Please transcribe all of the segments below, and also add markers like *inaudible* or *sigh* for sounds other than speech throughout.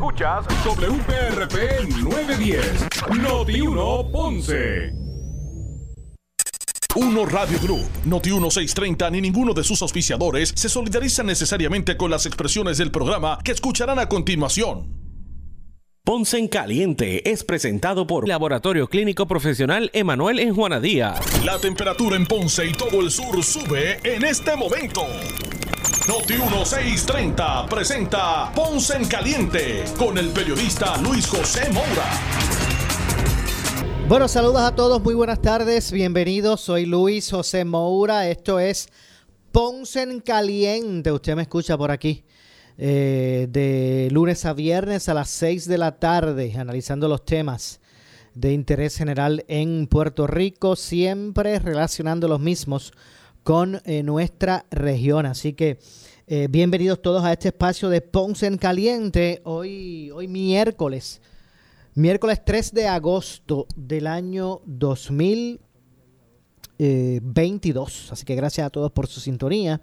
Escuchas WPRP 910, Noti 1 Ponce. Uno Radio Group, Noti 1630 ni ninguno de sus auspiciadores se solidarizan necesariamente con las expresiones del programa que escucharán a continuación. Ponce en Caliente es presentado por Laboratorio Clínico Profesional Emanuel en Juana Díaz. La temperatura en Ponce y todo el sur sube en este momento. Noti 1630 presenta Ponce en Caliente con el periodista Luis José Moura. Bueno, saludos a todos, muy buenas tardes, bienvenidos, soy Luis José Moura, esto es Ponce en Caliente, usted me escucha por aquí eh, de lunes a viernes a las 6 de la tarde, analizando los temas de interés general en Puerto Rico, siempre relacionando los mismos con eh, nuestra región. Así que eh, bienvenidos todos a este espacio de Ponce en Caliente, hoy, hoy miércoles, miércoles 3 de agosto del año 2022. Así que gracias a todos por su sintonía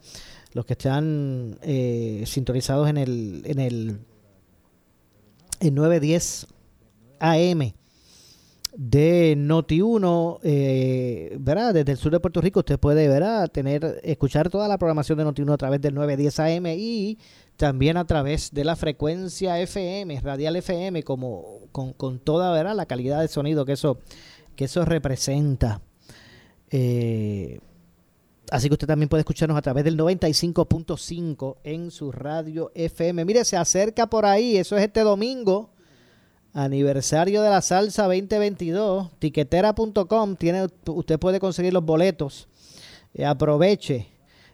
los que están eh, sintonizados en el, en el en 910 AM de Noti1, eh, ¿verdad? Desde el sur de Puerto Rico usted puede, ¿verdad? Tener, escuchar toda la programación de Noti1 a través del 910 AM y también a través de la frecuencia FM, radial FM, como con, con toda, ¿verdad? La calidad de sonido que eso, que eso representa. Eh, Así que usted también puede escucharnos a través del 95.5 en su radio FM. Mire, se acerca por ahí, eso es este domingo, aniversario de la salsa 2022, tiquetera.com, tiene, usted puede conseguir los boletos. Eh, aproveche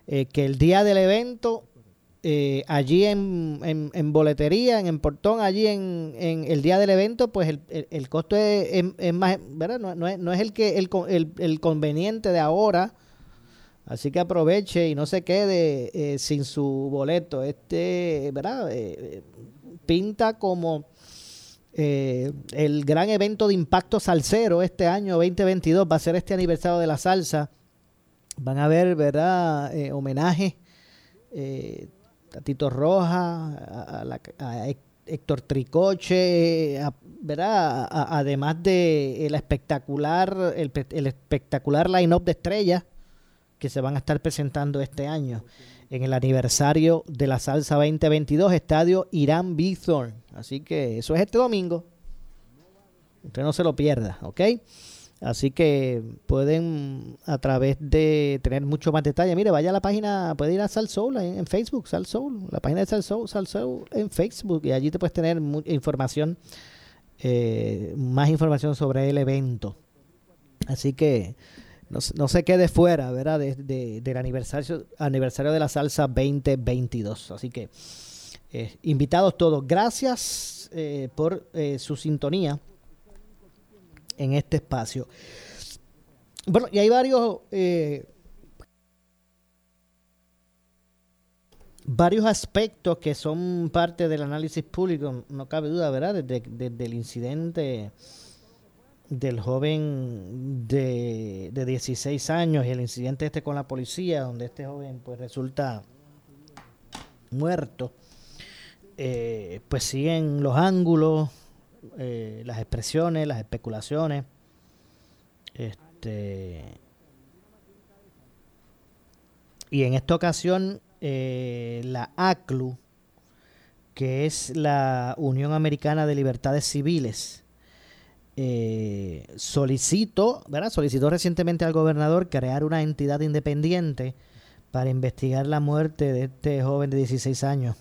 eh, que el día del evento, eh, allí en, en, boletería, en, portón, allí en, en, el día del evento, pues el, el, costo es, es, más, ¿verdad? No, no, es, no es el, que, el, el conveniente de ahora Así que aproveche y no se quede sin su boleto. Este, ¿verdad? Pinta como eh, el gran evento de impacto salsero este año 2022. Va a ser este aniversario de la salsa. Van a haber, ¿verdad? homenaje a Tito Roja, a, Héctor Tricoche, ¿verdad? además de la espectacular, el, el espectacular line-up de estrellas que se van a estar presentando este año en el aniversario de la Salsa 2022, Estadio Irán Bithorn. Así que eso es este domingo. Usted no se lo pierda, ¿ok? Así que pueden a través de tener mucho más detalle. Mire, vaya a la página, puede ir a Sal Soul en, Facebook, Sal Soul, la página de Sal Soul, Sal Soul en Facebook y allí te puedes tener información, eh, más información sobre el evento. Así que no, se quede fuera, ¿verdad? De, del aniversario, aniversario de la salsa 2022. Así que, eh, invitados todos, gracias eh, por eh, su sintonía en este espacio. Bueno, y hay varios varios aspectos que son parte del análisis público, no cabe duda, ¿verdad? Desde, el incidente del joven de, de 16 años y el incidente este con la policía, donde este joven pues resulta muerto, eh, pues siguen los ángulos, eh, las expresiones, las especulaciones. Este, y en esta ocasión, eh, la ACLU, que es la Unión Americana de Libertades Civiles, eh, solicitó, ¿verdad? solicitó recientemente al gobernador crear una entidad independiente para investigar la muerte de este joven de 16 años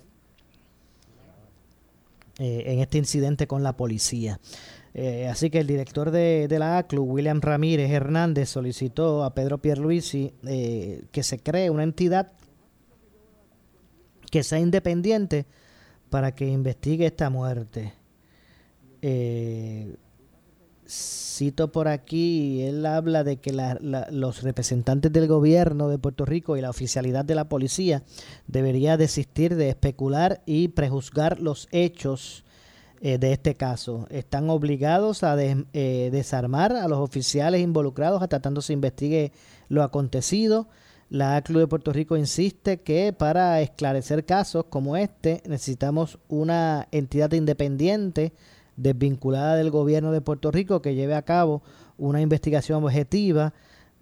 eh, en este incidente con la policía. Eh, así que el director de, la ACLU, William Ramírez Hernández, solicitó a Pedro Pierluisi eh, que se cree una entidad que sea independiente para que investigue esta muerte. Cito por aquí, él habla de que los representantes del gobierno de Puerto Rico y la oficialidad de la policía debería desistir de especular y prejuzgar los hechos eh, de este caso. Están obligados a eh, desarmar a los oficiales involucrados hasta tanto se investigue lo acontecido. La ACLU de Puerto Rico insiste que para esclarecer casos como este necesitamos una entidad independiente desvinculada del gobierno de Puerto Rico que lleve a cabo una investigación objetiva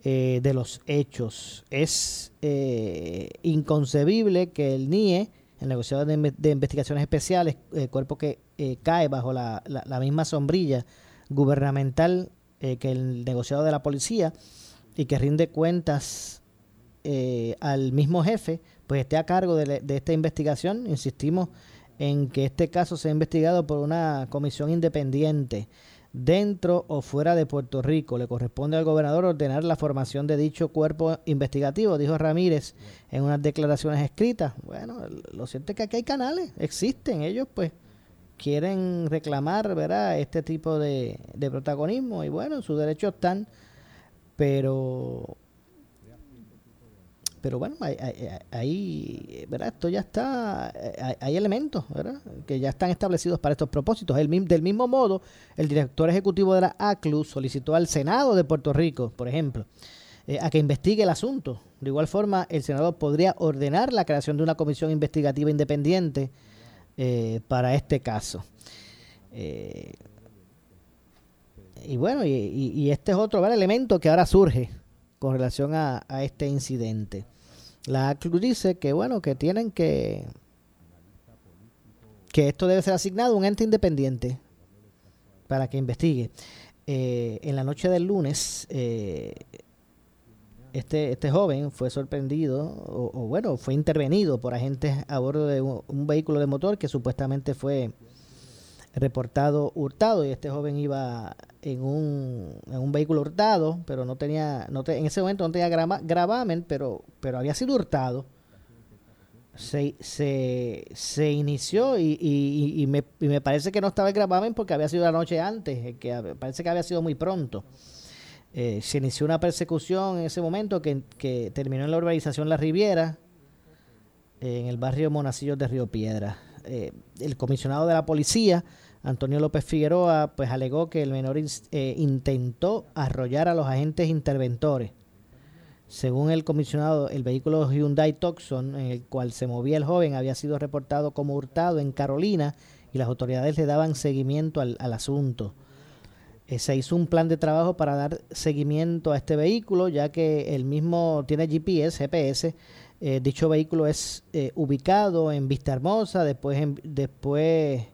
eh, de los hechos. Es eh, inconcebible que el NIE, el negociador de, investigaciones especiales, el cuerpo que eh, cae bajo la, la, misma sombrilla gubernamental que el negociado de la policía y que rinde cuentas al mismo jefe, pues esté a cargo de, esta investigación. Insistimos en que este caso sea investigado por una comisión independiente dentro o fuera de Puerto Rico. Le corresponde al gobernador ordenar la formación de dicho cuerpo investigativo, dijo Ramírez en unas declaraciones escritas. Bueno, lo cierto es que aquí hay canales, existen, ellos pues quieren reclamar, ¿verdad?, este tipo de, de protagonismo y bueno, sus derechos están, pero pero bueno, ahí, ¿verdad? Esto ya está, hay, elementos, ¿verdad? Que ya están establecidos para estos propósitos. El, del mismo modo, el director ejecutivo de la ACLU solicitó al Senado de Puerto Rico, por ejemplo, eh, a que investigue el asunto. De igual forma, el Senado podría ordenar la creación de una comisión investigativa independiente eh, para este caso. Eh, y bueno, y, este es otro elemento que ahora surge con relación a, este incidente. La ACLU dice que, bueno, que tienen que que esto debe ser asignado a un ente independiente para que investigue. Eh, en la noche del lunes, eh, este, este joven fue sorprendido, o, bueno, fue intervenido por agentes a bordo de un vehículo de motor que supuestamente fue reportado hurtado y este joven iba en un, en un vehículo hurtado, pero no tenía, no en ese momento no tenía gravamen, pero, pero había sido hurtado. Se, se, se inició y, y, y, me, y, me, parece que no estaba el gravamen porque había sido la noche antes, que parece que había sido muy pronto. Eh, se inició una persecución en ese momento que, que terminó en la urbanización La Riviera, en el barrio Monacillos de Río Piedra. Eh, el comisionado de la policía, Antonio López Figueroa, pues alegó que el menor eh, intentó arrollar a los agentes interventores. Según el comisionado, el vehículo Hyundai Tucson, en el cual se movía el joven, había sido reportado como hurtado en Carolina y las autoridades le daban seguimiento al, asunto. Eh, se hizo un plan de trabajo para dar seguimiento a este vehículo, ya que el mismo tiene GPS, GPS, eh, dicho vehículo es ubicado en Vista Hermosa, después, después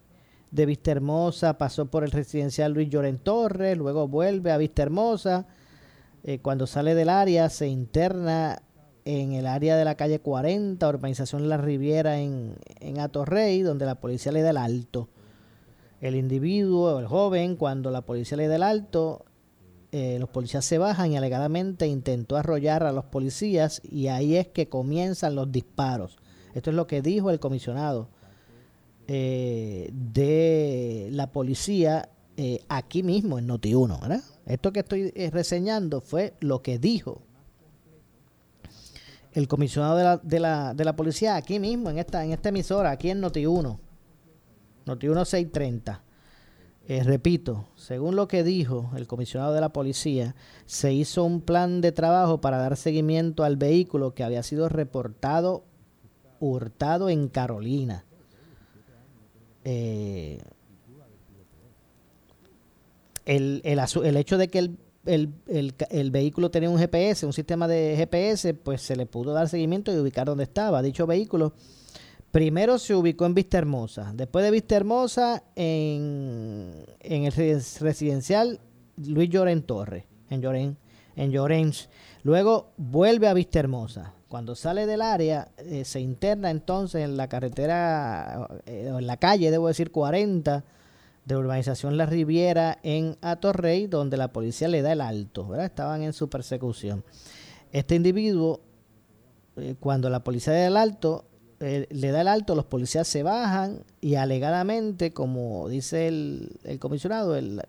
de Vista Hermosa pasó por el residencial Luis Lloren Torres, luego vuelve a Vista Hermosa. Eh, cuando sale del área se interna en el área de la calle 40, urbanización La Riviera en, en Atorrey, donde la policía le da el alto. El individuo, el joven, cuando la policía le da el alto, eh, los policías se bajan y alegadamente intentó arrollar a los policías y ahí es que comienzan los disparos. Esto es lo que dijo el comisionado eh, de la policía eh, aquí mismo en Noti1. ¿verdad? Esto que estoy reseñando fue lo que dijo el comisionado de la, de la, de la policía aquí mismo, en esta, en esta emisora, aquí en Noti1. Noti1 630. Eh, repito, según lo que dijo el comisionado de la policía, se hizo un plan de trabajo para dar seguimiento al vehículo que había sido reportado hurtado en Carolina. Eh, el, el, hecho de que el, el, el, vehículo tenía un GPS, un sistema de GPS, pues se le pudo dar seguimiento y ubicar dónde estaba. Dicho vehículo Primero se ubicó en Vista Hermosa, después de Vista Hermosa en, en el residencial Luis Lloren Torres, en Lloren, en Llorens. Luego vuelve a Vista Hermosa. Cuando sale del área, eh, se interna entonces en la carretera, eh, en la calle, debo decir 40, de urbanización La Riviera en Atorrey, donde la policía le da el alto, ¿verdad? Estaban en su persecución. Este individuo, eh, cuando la policía le da el alto, eh, le da el alto, los policías se bajan y alegadamente, como dice el, comisionado, el,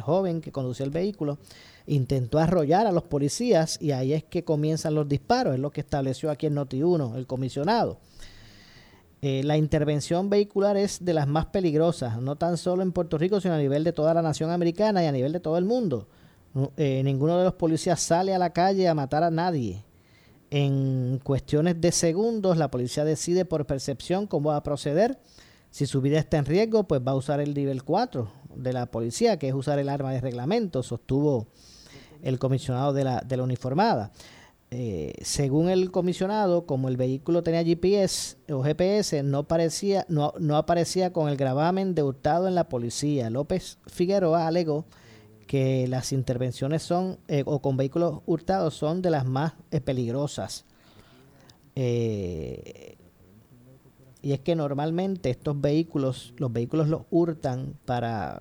joven que conducía el vehículo, intentó arrollar a los policías y ahí es que comienzan los disparos, es lo que estableció aquí en Noti1 el comisionado. Eh, la intervención vehicular es de las más peligrosas, no tan solo en Puerto Rico, sino a nivel de toda la nación americana y a nivel de todo el mundo. Eh, ninguno de los policías sale a la calle a matar a nadie En cuestiones de segundos, la policía decide por percepción cómo va a proceder. Si su vida está en riesgo, pues va a usar el nivel 4 de la policía, que es usar el arma de reglamento, sostuvo el comisionado de la, de la uniformada. Eh, según el comisionado, como el vehículo tenía GPS o GPS, no, parecía, no, no aparecía con el gravamen de hurtado en la policía. López Figueroa alegó que las intervenciones son eh, o con vehículos hurtados son de las más eh, peligrosas. y es que normalmente estos vehículos, los vehículos los hurtan para,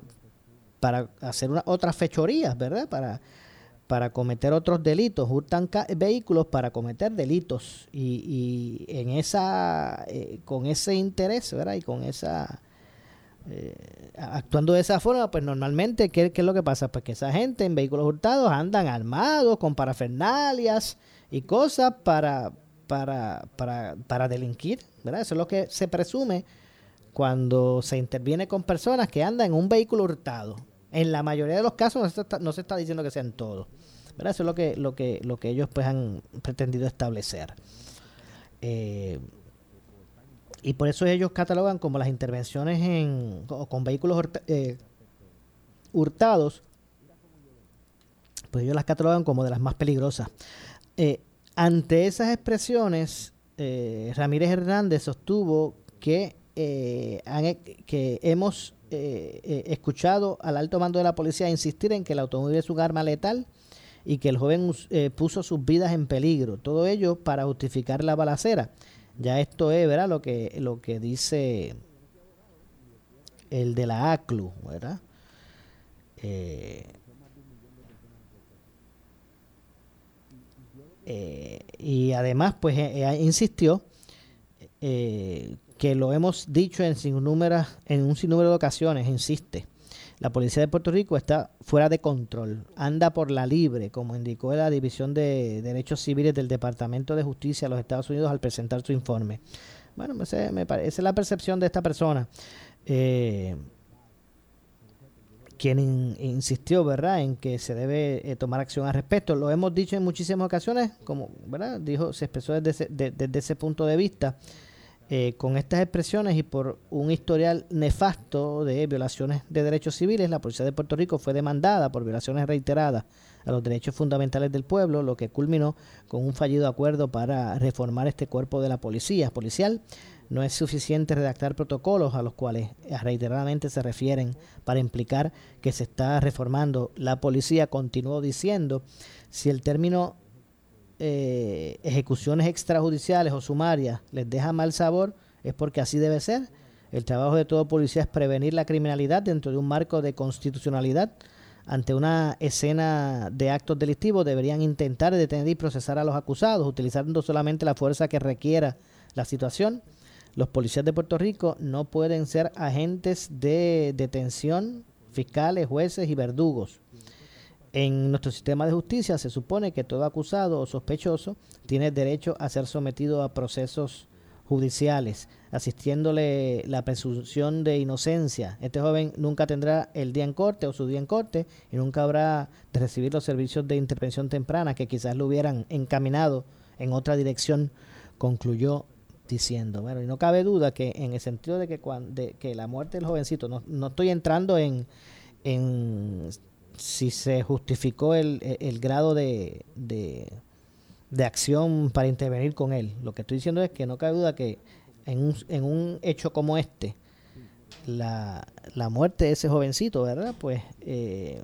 para hacer una, otras fechorías, ¿verdad? Para para cometer otros delitos, hurtan vehículos para cometer delitos y, en esa, eh, con ese interés, ¿verdad? Y con esa, eh, actuando de esa forma, pues normalmente, ¿qué, es lo que pasa? Pues que esa gente en vehículos hurtados andan armados con parafernalias y cosas para, para, para, para delinquir, ¿verdad? Eso es lo que se presume cuando se interviene con personas que andan en un vehículo hurtado. En la mayoría de los casos no se está, diciendo que sean todos. Eso es lo que, lo que, lo que ellos pues han pretendido establecer. Eh, y por eso ellos catalogan como las intervenciones en, con vehículos eh, hurtados, pues ellos las catalogan como de las más peligrosas. Eh, ante esas expresiones, Ramírez Hernández sostuvo que hemos eh, eh, escuchado al alto mando de la policía insistir en que el automóvil es un arma letal y que el joven eh, puso sus vidas en peligro. Todo ello para justificar la balacera. Ya esto es, ¿verdad? Lo que, lo que dice el de la ACLU, ¿verdad? y además, pues, insistió que lo hemos dicho en, en un sinnúmero de ocasiones, insiste. La policía de Puerto Rico está fuera de control, anda por la libre, como indicó la División de Derechos Civiles del Departamento de Justicia de los Estados Unidos al presentar su informe. Bueno, me parece la percepción de esta persona, eh, quien insistió, ¿verdad?, en que se debe eh, tomar acción al respecto. Lo hemos dicho en muchísimas ocasiones, como, ¿verdad?, dijo, se expresó desde desde ese punto de vista. Eh, con estas expresiones y por un historial nefasto de violaciones de derechos civiles, la Policía de Puerto Rico fue demandada por violaciones reiteradas a los derechos fundamentales del pueblo, lo que culminó con un fallido acuerdo para reformar este cuerpo de la policía policial. No es suficiente redactar protocolos a los cuales reiteradamente se refieren para implicar que se está reformando. La policía continuó diciendo, si el término eh, ejecuciones extrajudiciales o sumarias les deja mal sabor, es porque así debe ser. El trabajo de todo policía es prevenir la criminalidad dentro de un marco de constitucionalidad. Ante una escena de actos delictivos deberían intentar detener y procesar a los acusados, utilizando solamente la fuerza que requiera la situación. Los policías de Puerto Rico no pueden ser agentes de detención, fiscales, jueces y verdugos. En nuestro sistema de justicia se supone que todo acusado o sospechoso tiene derecho a ser sometido a procesos judiciales, asistiéndole la presunción de inocencia. Este joven nunca tendrá el día en corte o su día en corte y nunca habrá de recibir los servicios de intervención temprana que quizás lo hubieran encaminado en otra dirección, concluyó diciendo. Bueno, y no cabe duda que en el sentido de que, cuando, que la muerte del jovencito, no, no estoy entrando en, en si se justificó el, el grado de, de, acción para intervenir con él. Lo que estoy diciendo es que no cabe duda que en un, en un hecho como este, la, la muerte de ese jovencito, ¿verdad? Pues eh,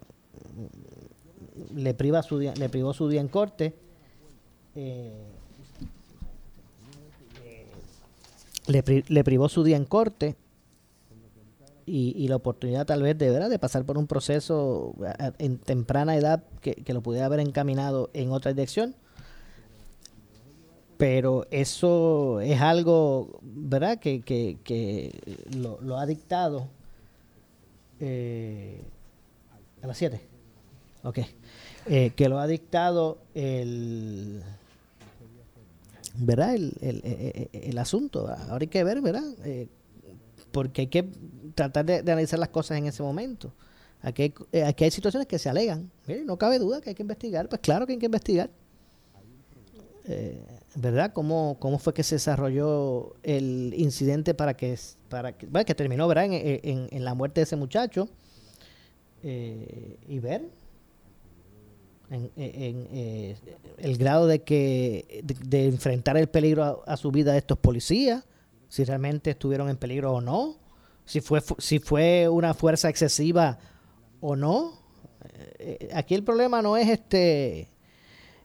le, priva su le privó su día en corte. Eh, le, le privó su día en corte y, la oportunidad tal vez de, ¿verdad? de pasar por un proceso en temprana edad que, lo pudiera haber encaminado en otra dirección. Pero eso es algo, ¿verdad?, que, que, lo, ha dictado eh, a las 7. Ok. Eh, que lo ha dictado el. ¿Verdad? El, el, el, asunto. Ahora hay que ver, ¿verdad? Eh, porque hay que tratar de, analizar las cosas en ese momento. Aquí hay, eh, aquí situaciones que se alegan. no cabe duda que hay que investigar. Pues claro que hay que investigar. eh, ¿verdad? ¿Cómo, ¿Cómo fue que se desarrolló el incidente para que, para que, bueno, que terminó, ¿verdad? En, en, la muerte de ese muchacho eh, y ver en, eh, el grado de que de, enfrentar el peligro a, su vida de estos policías, si realmente estuvieron en peligro o no, si fue si fue una fuerza excesiva o no. aquí el problema no es este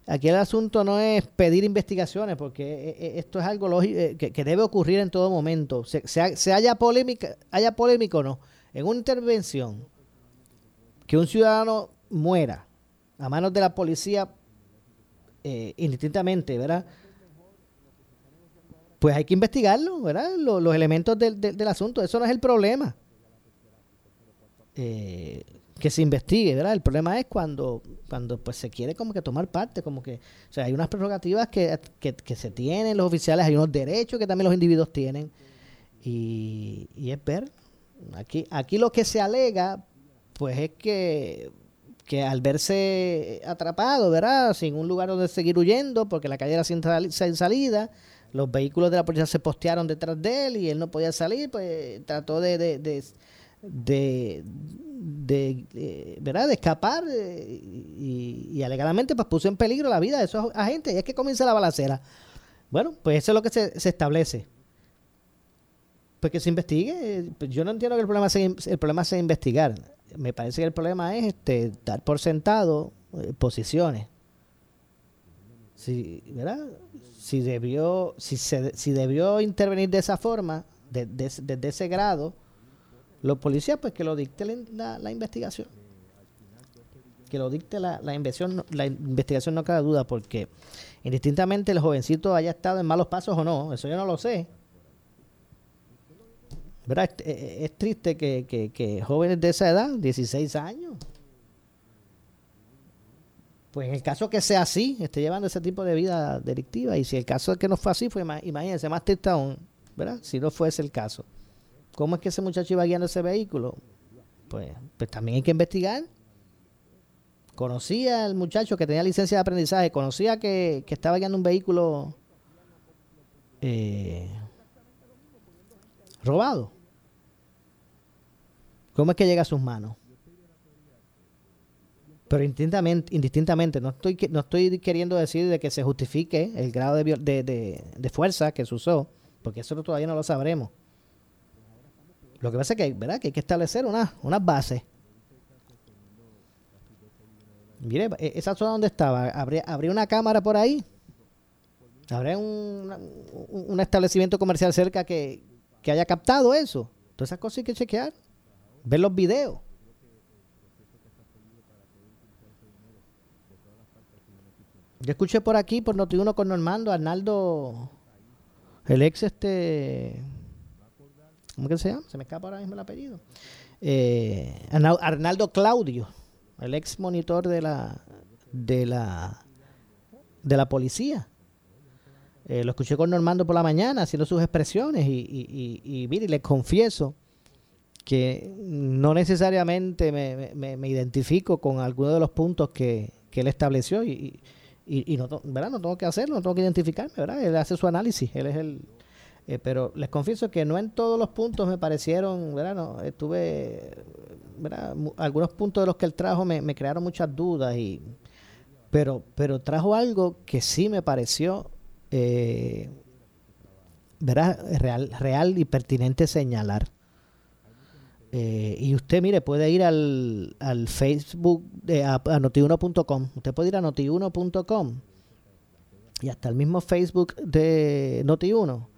Aquí el asunto no es pedir investigaciones, porque eh, eh, esto es algo lógico, eh, que, debe ocurrir en todo momento. Se, haya, polémica, haya polémico o no, en una intervención, que un ciudadano muera a manos de la policía indistintamente, ¿verdad? Pues hay que investigarlo, ¿verdad? Los, elementos del, del, asunto, eso no es el problema. Eh, que se investigue, ¿verdad? El problema es cuando, cuando pues se quiere como que tomar parte, como que, o sea, hay unas prerrogativas que, se tienen los oficiales, hay unos derechos que también los individuos tienen, y, y es ver, aquí, aquí lo que se alega, pues es que, que al verse atrapado, ¿verdad? Sin un lugar donde seguir huyendo, porque la calle era sin, salida, los vehículos de la policía se postearon detrás de él y él no podía salir, pues trató de, de, de de, ¿verdad? de escapar eh, y, alegadamente pues puso en peligro la vida de esos agentes y es que comienza la balacera. Bueno, pues eso es lo que se, establece. Pues que se investigue. Pues yo no entiendo que el problema sea, el problema sea investigar. Me parece que el problema es este dar por sentado eh, posiciones. Si, ¿verdad? Si debió, si, se, si debió intervenir de esa forma, desde de, ese grado, los policías, pues que lo dicte la, investigación. Que lo dicte la, la, investigación, la investigación, no cabe duda, porque indistintamente el jovencito haya estado en malos pasos o no, eso yo no lo sé. ¿Verdad? Es, triste que, que, jóvenes de esa edad, 16 años, pues en el caso que sea así, esté llevando ese tipo de vida delictiva, y si el caso que no fue así, fue imagínense, más triste aún, ¿verdad? Si no fuese el caso. ¿Cómo es que ese muchacho iba guiando ese vehículo? Pues, pues también hay que investigar. Conocía al muchacho que tenía licencia de aprendizaje, conocía que, estaba guiando un vehículo eh, robado. ¿Cómo es que llega a sus manos? Pero indistintamente, no, estoy, no estoy queriendo decir de que se justifique el grado de, de, de fuerza que se usó, porque eso todavía no lo sabremos. Lo que pasa es que, ¿verdad? que hay que establecer unas una bases. Mire, e, esa zona donde estaba, ¿habría, una cámara por ahí? ¿Habría un, establecimiento comercial cerca que, haya captado eso? Todas esas cosas hay que chequear. Ver los videos. Yo escuché por aquí, por Noti1 con Normando, Arnaldo, el ex este ¿Cómo que se llama? Se me escapa ahora mismo el apellido. Eh, Arnaldo Claudio, el ex monitor de la de la de la policía. Eh, lo escuché con Normando por la mañana haciendo sus expresiones y, y, y, mire, les confieso que no necesariamente me, identifico con alguno de los puntos que, que él estableció y, y, no, ¿verdad? no tengo que hacerlo, no tengo que identificarme, ¿verdad? Él hace su análisis, él es el, eh, pero les confieso que no en todos los puntos me parecieron, ¿verdad? No, estuve, ¿verdad? Algunos puntos de los que él trajo me, crearon muchas dudas, y, pero, pero trajo algo que sí me pareció, eh, ¿verdad? Real, real y pertinente señalar. Eh, y usted, mire, puede ir al, al Facebook, de, a, a notiuno.com. Usted puede ir a notiuno.com y hasta el mismo Facebook de Notiuno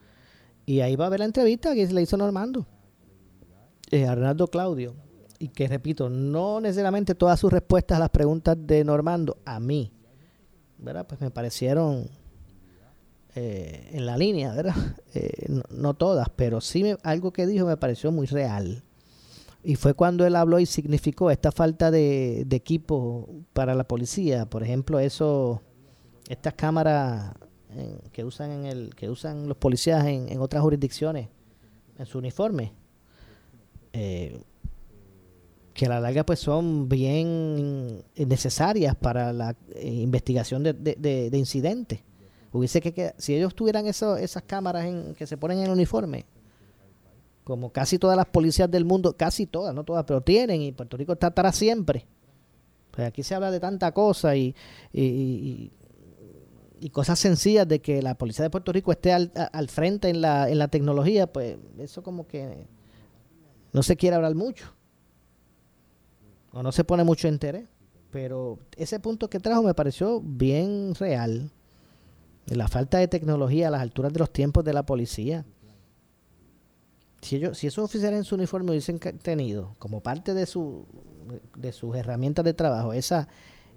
y ahí va a ver la entrevista que se le hizo Normando. Eh, Arnaldo Claudio. Y que repito, no necesariamente todas sus respuestas a las preguntas de Normando, a mí, ¿verdad? Pues me parecieron eh, en la línea, ¿verdad? *laughs* Eh, no, todas, pero sí algo que dijo me pareció muy real. Y fue cuando él habló y significó esta falta de, equipo para la policía. Por ejemplo, eso, estas cámaras que usan en el que usan los policías en, otras jurisdicciones en su uniforme eh, que a la larga pues son bien necesarias para la eh, investigación de, de, incidentes Hubiese que, si ellos tuvieran eso, esas cámaras en, que se ponen en el uniforme, como casi todas las policías del mundo, casi todas, no todas, pero tienen, y Puerto Rico estará siempre. Pues aquí se habla de tanta cosa y, y, cosas sencillas de que la policía de Puerto Rico esté al, al frente en la, en la tecnología, pues eso como que no se quiere hablar mucho. O no se pone mucho interés. Pero ese punto que trajo me pareció bien real. La falta de tecnología a las alturas de los tiempos de la policía. Si, esos oficiales en su uniforme hubiesen tenido como parte de, su, de sus herramientas de trabajo esa,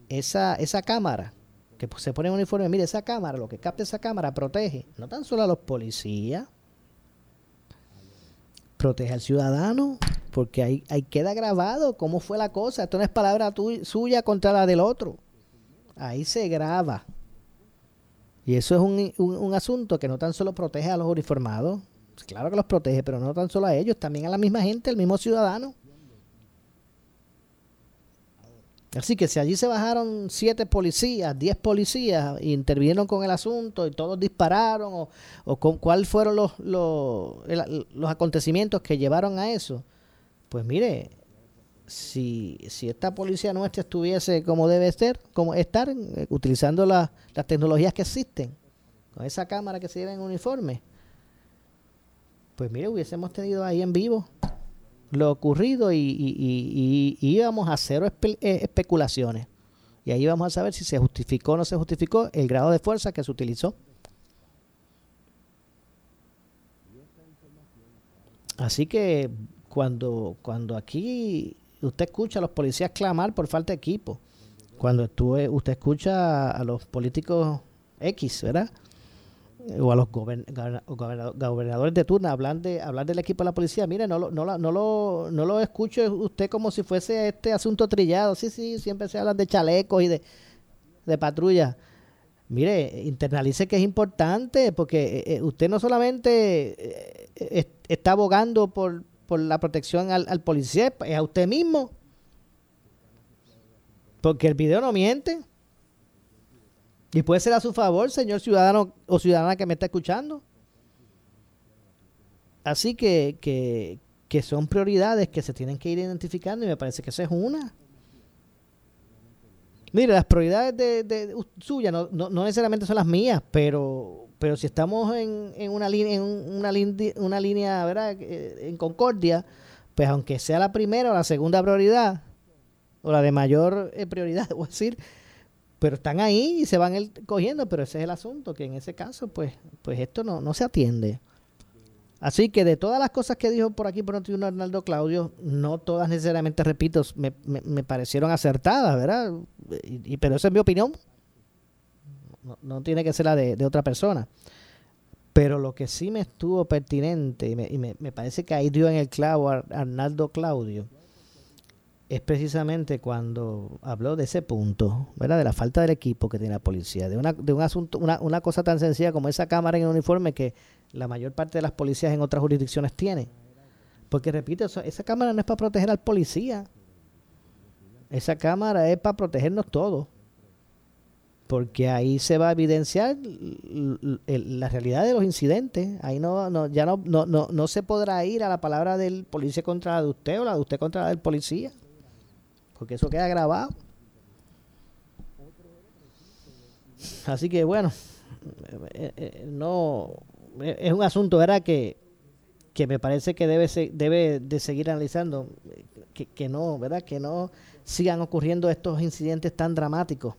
esa, esa cámara que se pone en uniforme, mire, esa cámara, lo que capta esa cámara protege no tan solo a los policías, protege al ciudadano, porque ahí, ahí queda grabado cómo fue la cosa. Esto no es palabra suya contra la del otro. Ahí se graba. Y eso es un, un, asunto que no tan solo protege a los uniformados, claro que los protege, pero no tan solo a ellos, también a la misma gente, al mismo ciudadano. Así que si allí se bajaron siete policías, diez policías, e intervinieron con el asunto y todos dispararon, o, o con cuáles fueron los, los, los, acontecimientos que llevaron a eso, pues mire, si, si esta policía nuestra estuviese como debe ser, como estar, eh, utilizando las tecnologías que existen, con esa cámara que se lleva en uniforme, pues mire, hubiésemos tenido ahí en vivo lo ocurrido y, íbamos a cero eh, especulaciones. Y ahí vamos a saber si se justificó o no se justificó el grado de fuerza que se utilizó. Así que cuando, cuando aquí usted escucha a los policías clamar por falta de equipo, cuando estuve, usted escucha a los políticos X, ¿verdad? O a los gobernadores de turno hablar de hablar del equipo de la policía. Mire no lo, no, no lo no lo escucho usted como si fuese este asunto trillado. Sí sí siempre se habla de chalecos y de, de patrulla. Mire internalice que es importante porque eh, eh, usted no solamente eh, está abogando por, por la protección al, al policía es a usted mismo. Porque el video no miente y puede ser a su favor, señor ciudadano o ciudadana que me está escuchando. Así que, que, son prioridades que se tienen que ir identificando y me parece que esa es una. Mire, las prioridades de, de, suyas no, no, necesariamente son las mías, pero, pero si estamos en, en una línea, en una, una línea, ¿verdad? Eh, en concordia, pues aunque sea la primera o la segunda prioridad, o la de mayor eh, prioridad, *laughs* debo decir, pero están ahí y se van cogiendo, pero ese es el asunto, que en ese caso, pues, pues esto no, no se atiende. Así que de todas las cosas que dijo por aquí por un Arnaldo Claudio, no todas necesariamente, repito, me, me, parecieron acertadas, ¿verdad? Y, pero esa es mi opinión. No, tiene que ser la de, otra persona. Pero lo que sí me estuvo pertinente y me, y me, me parece que ahí dio en el clavo Arnaldo Claudio, es precisamente cuando habló de ese punto, ¿verdad? De la falta del equipo que tiene la policía, de, una, de un asunto, una, una cosa tan sencilla como esa cámara en el uniforme que la mayor parte de las policías en otras jurisdicciones tiene. Porque repito, esa cámara no es para proteger al policía. Esa cámara es para protegernos todos. Porque ahí se va a evidenciar la realidad de los incidentes. Ahí no, no ya no, no, no, no se podrá ir a la palabra del policía contra la de usted o la de usted contra la del policía porque eso queda grabado. Así que bueno, eh, eh, no es un asunto, ¿verdad? Que, que me parece que debe debe de seguir analizando, que, que no, ¿verdad? Que no sigan ocurriendo estos incidentes tan dramáticos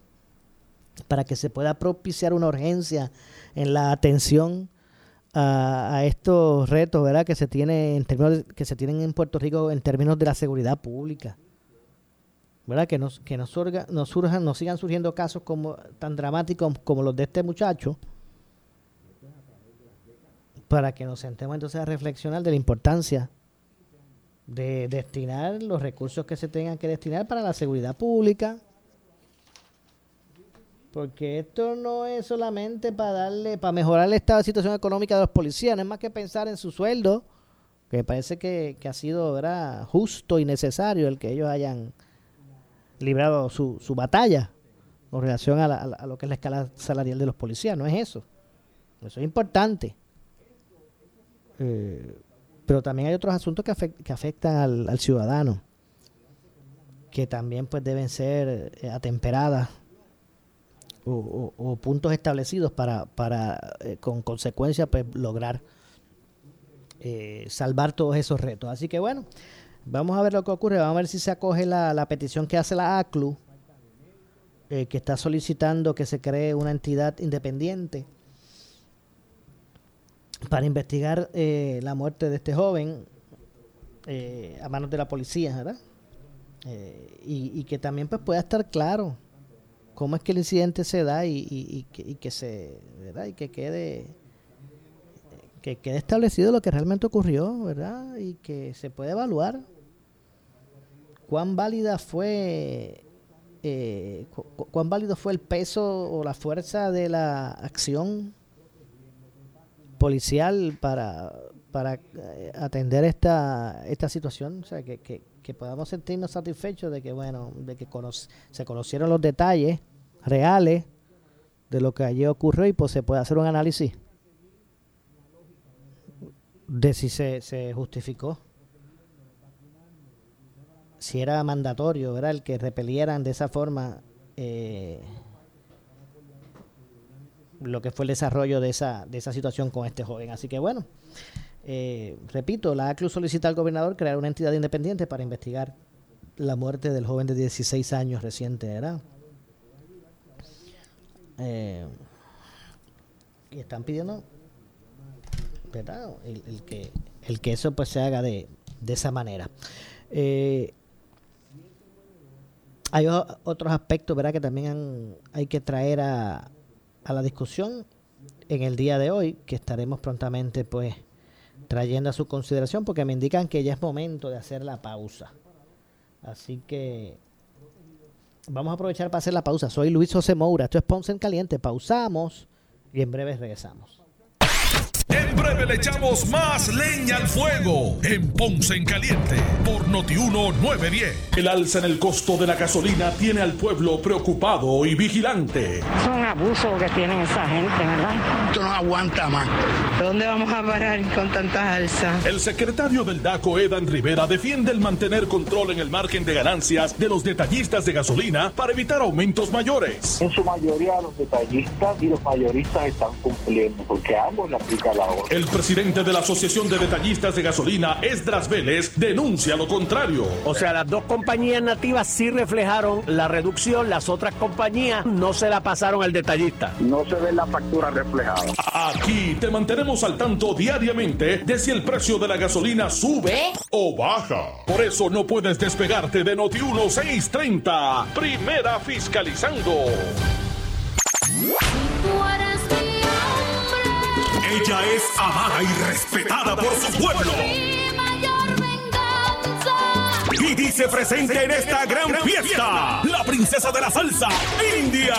para que se pueda propiciar una urgencia en la atención a, a, estos retos, ¿verdad? Que se tiene en términos que se tienen en Puerto Rico en términos de la seguridad pública. ¿Verdad? Que nos, que nos, surga, nos surjan, nos sigan surgiendo casos como tan dramáticos como los de este muchacho, para que nos sentemos entonces a reflexionar de la importancia de destinar los recursos que se tengan que destinar para la seguridad pública, porque esto no es solamente para darle, para mejorar el estado de situación económica de los policías, no es más que pensar en su sueldo, que parece que, que ha sido ¿verdad? justo y necesario el que ellos hayan librado su, su batalla con relación a, a, lo que es la escala salarial de los policías. No es eso. Eso es importante. Eh, pero también hay otros asuntos que, afectan al, ciudadano, que también pues deben ser eh, atemperadas o, puntos establecidos para, para eh, con consecuencia pues lograr salvar todos esos retos. Así que bueno, vamos a ver lo que ocurre, vamos a ver si se acoge la, la petición que hace la ACLU, que está solicitando que se cree una entidad independiente para investigar eh, la muerte de este joven eh, a manos de la policía, ¿verdad? Eh, y, que también pues pueda estar claro cómo es que el incidente se da y, que, se ¿verdad? y que quede que quede establecido lo que realmente ocurrió, ¿verdad? Y que se puede evaluar cuán válida fue cuán válido fue el peso o la fuerza de la acción policial para, para eh, atender esta, esta situación, o sea, que, que, podamos sentirnos satisfechos de que, bueno, de que se conocieron los detalles reales de lo que allí ocurrió y pues se puede hacer un análisis de si se, se justificó si era mandatorio, ¿verdad? El que repelieran de esa forma eh, lo que fue el desarrollo de esa, de esa situación con este joven. Así que bueno, eh, repito, la ACLU solicita al gobernador crear una entidad independiente para investigar la muerte del joven de 16 años reciente ¿verdad? Eh, y están pidiendo ¿verdad? El, que, el que eso pues se haga de, de esa manera. Eh, hay otros aspectos ¿verdad? que también hay que traer a, a la discusión en el día de hoy, que estaremos prontamente pues trayendo a su consideración, porque me indican que ya es momento de hacer la pausa. Así que vamos a aprovechar para hacer la pausa. Soy Luis José Moura, esto es Ponce en Caliente. Pausamos y en breve regresamos. En breve le echamos más leña al fuego en Ponce en Caliente por Notiuno 910. El alza en el costo de la gasolina tiene al pueblo preocupado y vigilante. Es un abuso que tienen esa gente, ¿verdad? Esto no aguanta más. ¿Dónde vamos a parar con tanta alza? El secretario del DACO, Edan Rivera, defiende el mantener control en el margen de ganancias de los detallistas de gasolina para evitar aumentos mayores. En su mayoría los detallistas y los mayoristas están cumpliendo porque ambos le aplican el presidente de la Asociación de Detallistas de Gasolina, Esdras Vélez, denuncia lo contrario. O sea, las dos compañías nativas sí reflejaron la reducción, las otras compañías no se la pasaron al detallista. No se ve la factura reflejada. Aquí te mantenemos al tanto diariamente de si el precio de la gasolina sube o baja. Por eso no puedes despegarte de Noti 1630. Primera fiscalizando. Ella es amada y respetada por su pueblo y dice presente en esta gran fiesta. La princesa de la salsa, India.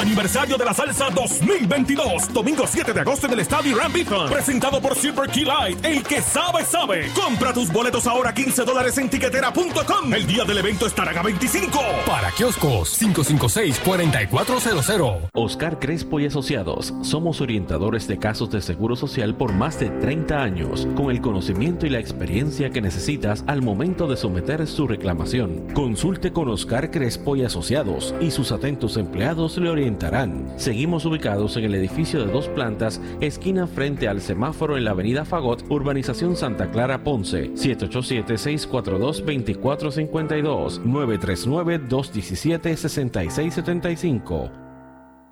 Aniversario de la salsa 2022. Domingo 7 de agosto en el Estadio Ram Presentado por Super Key Light. El que sabe, sabe. Compra tus boletos ahora 15 dólares en tiquetera.com. El día del evento estará a 25. Para kioscos 556-4400. Oscar Crespo y Asociados. Somos orientadores de casos de seguro social por más de 30 años. Con el conocimiento y la experiencia que necesitas al momento de someter su reclamación. Consulte con Oscar Crespo y Asociados y sus atentos empleados le orientarán. Seguimos ubicados en el edificio de dos plantas, esquina frente al semáforo en la avenida Fagot, urbanización Santa Clara Ponce, 787-642-2452, 939-217-6675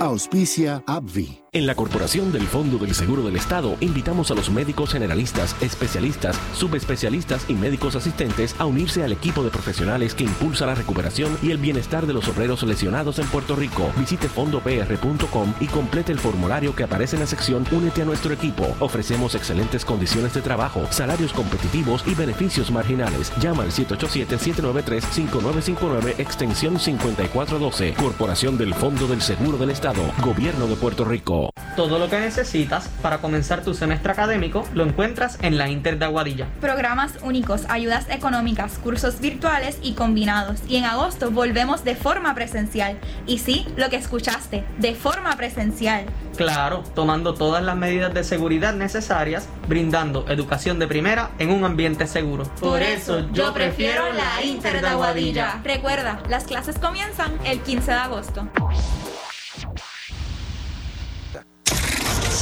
Auspicia AbbVie. En la Corporación del Fondo del Seguro del Estado invitamos a los médicos generalistas, especialistas, subespecialistas y médicos asistentes a unirse al equipo de profesionales que impulsa la recuperación y el bienestar de los obreros lesionados en Puerto Rico. Visite fondopr.com y complete el formulario que aparece en la sección Únete a nuestro equipo. Ofrecemos excelentes condiciones de trabajo, salarios competitivos y beneficios marginales. Llama al 787-793-5959 extensión 5412. Corporación del Fondo del Seguro del Estado. Gobierno de Puerto Rico. Todo lo que necesitas para comenzar tu semestre académico lo encuentras en la Inter de Aguadilla. Programas únicos, ayudas económicas, cursos virtuales y combinados. Y en agosto volvemos de forma presencial. Y sí, lo que escuchaste, de forma presencial. Claro, tomando todas las medidas de seguridad necesarias, brindando educación de primera en un ambiente seguro. Por eso yo prefiero la Inter de Aguadilla. Recuerda, las clases comienzan el 15 de agosto.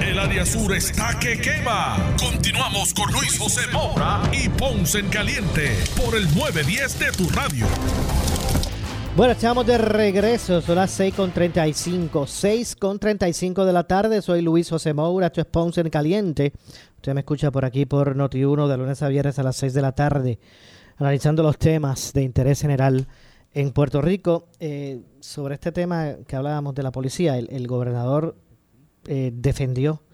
El área sur está que quema. Continuamos con Luis José Moura y Ponce en Caliente por el 910 de tu radio. Bueno, estamos de regreso, son las 6.35, 6.35 de la tarde, soy Luis José Moura, esto es Ponce en Caliente. Usted me escucha por aquí por Noti1 de lunes a viernes a las 6 de la tarde, analizando los temas de interés general en Puerto Rico. Eh, sobre este tema que hablábamos de la policía, el, el gobernador eh, defendió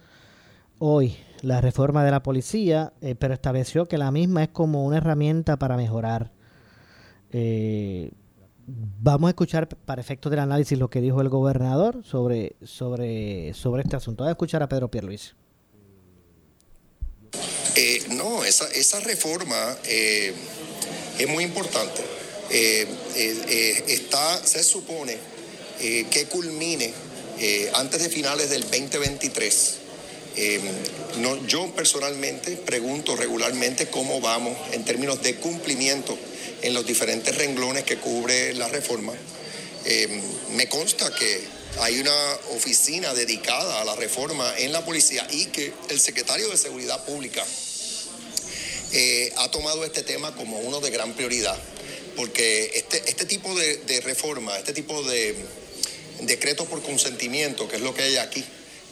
hoy la reforma de la policía, eh, pero estableció que la misma es como una herramienta para mejorar. Eh, vamos a escuchar para efectos del análisis lo que dijo el gobernador sobre, sobre, sobre este asunto. Vamos a escuchar a Pedro Pierluis. No, esa, esa reforma es muy importante. Está, se supone que culmine antes de finales del 2023. No, yo personalmente pregunto regularmente cómo vamos en términos de cumplimiento en los diferentes renglones que cubre la reforma. me consta que hay una oficina dedicada a la reforma en la policía y que el secretario de Seguridad Pública eh, ha tomado este tema como uno de gran prioridad, porque este, este tipo de reforma, este tipo de decretos por consentimiento, que es lo que hay aquí,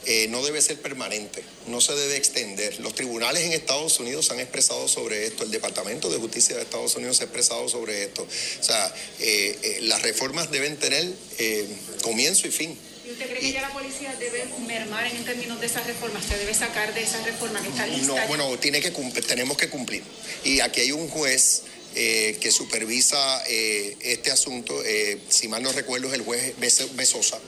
eh, no debe ser permanente, no se debe extender. Los tribunales en Estados Unidos han expresado sobre esto, el Departamento de Justicia de Estados Unidos ha expresado sobre esto. O sea, eh, eh, las reformas deben tener comienzo y fin. ¿Y usted cree que ya la policía debe mermar en términos de esas reformas? ¿Se debe sacar de esa reforma que está lista? No, bueno, tiene que cumplir, tenemos que cumplir. Y aquí hay un juez eh, que supervisa eh, este asunto, eh, si mal no recuerdo es el juez Besosa,